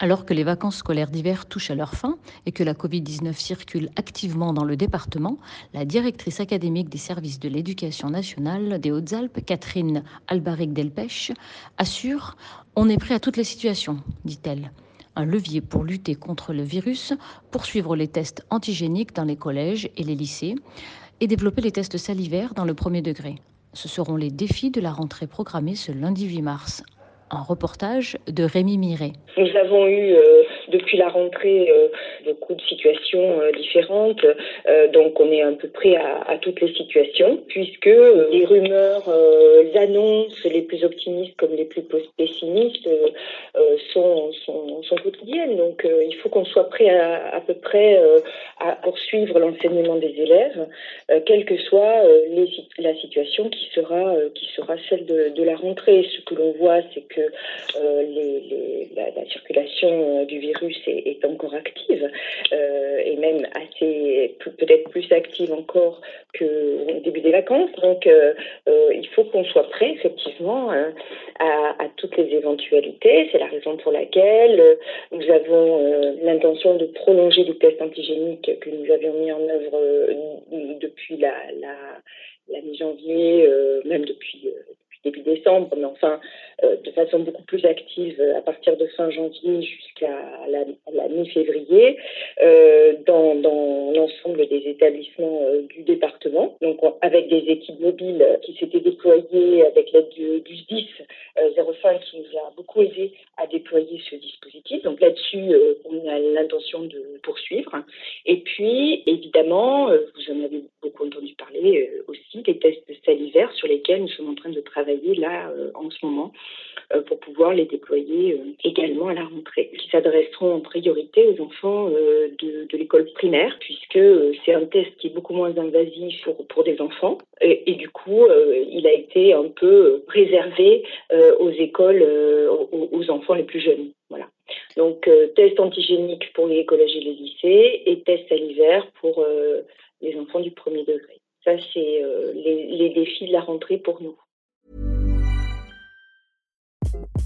Alors que les vacances scolaires d'hiver touchent à leur fin et que la Covid-19 circule activement dans le département, la directrice académique des services de l'éducation nationale des Hautes-Alpes, Catherine Albaric-Delpech, assure On est prêt à toutes les situations, dit-elle. Un levier pour lutter contre le virus, poursuivre les tests antigéniques dans les collèges et les lycées et développer les tests salivaires dans le premier degré. Ce seront les défis de la rentrée programmée ce lundi 8 mars un reportage de Rémi Miret. Nous avons eu euh, depuis la rentrée euh, beaucoup de situations euh, différentes, donc on est à peu près à, toutes les situations, puisque les rumeurs, les annonces les plus optimistes comme les plus pessimistes sont, sont, sont, quotidiennes. Donc il faut qu'on soit prêt à, à peu près à poursuivre l'enseignement des élèves, quelle que soit les, la situation qui sera, qui sera celle de, la rentrée. Ce que l'on voit, c'est que euh, la, circulation euh, du virus est, encore active euh, et même assez peut-être plus active encore qu'au début des vacances. Donc il qu'on soit prêt effectivement hein, à, toutes les éventualités. C'est la raison pour laquelle nous avons l'intention de prolonger les tests antigéniques que nous avions mis en œuvre depuis la, mi-janvier, même depuis début décembre, mais enfin euh, de façon beaucoup plus active euh, à partir de fin janvier jusqu'à la, mi-février euh, dans, l'ensemble des établissements euh, Donc avec des équipes mobiles qui s'étaient déployées avec l'aide du, du SDIS 05 qui nous a beaucoup aidé à déployer ce dispositif. Donc là-dessus, on a l'intention de poursuivre. Et puis évidemment, vous en avez beaucoup entendu parler aussi des tests salivaires sur lesquels nous sommes en train de travailler là euh, en ce moment euh, pour pouvoir les déployer euh, également à la rentrée, qui s'adresseront en priorité aux enfants de, de l'école primaire, puisque c'est un test qui est beaucoup moins invasif pour, pour des enfants. Et, du coup, il a été un peu réservé aux écoles, aux, aux, enfants les plus jeunes. Voilà. Donc, test antigénique pour les collèges et les lycées et test salivaire pour les enfants du premier degré. Ça, c'est les, les défis de la rentrée pour nous.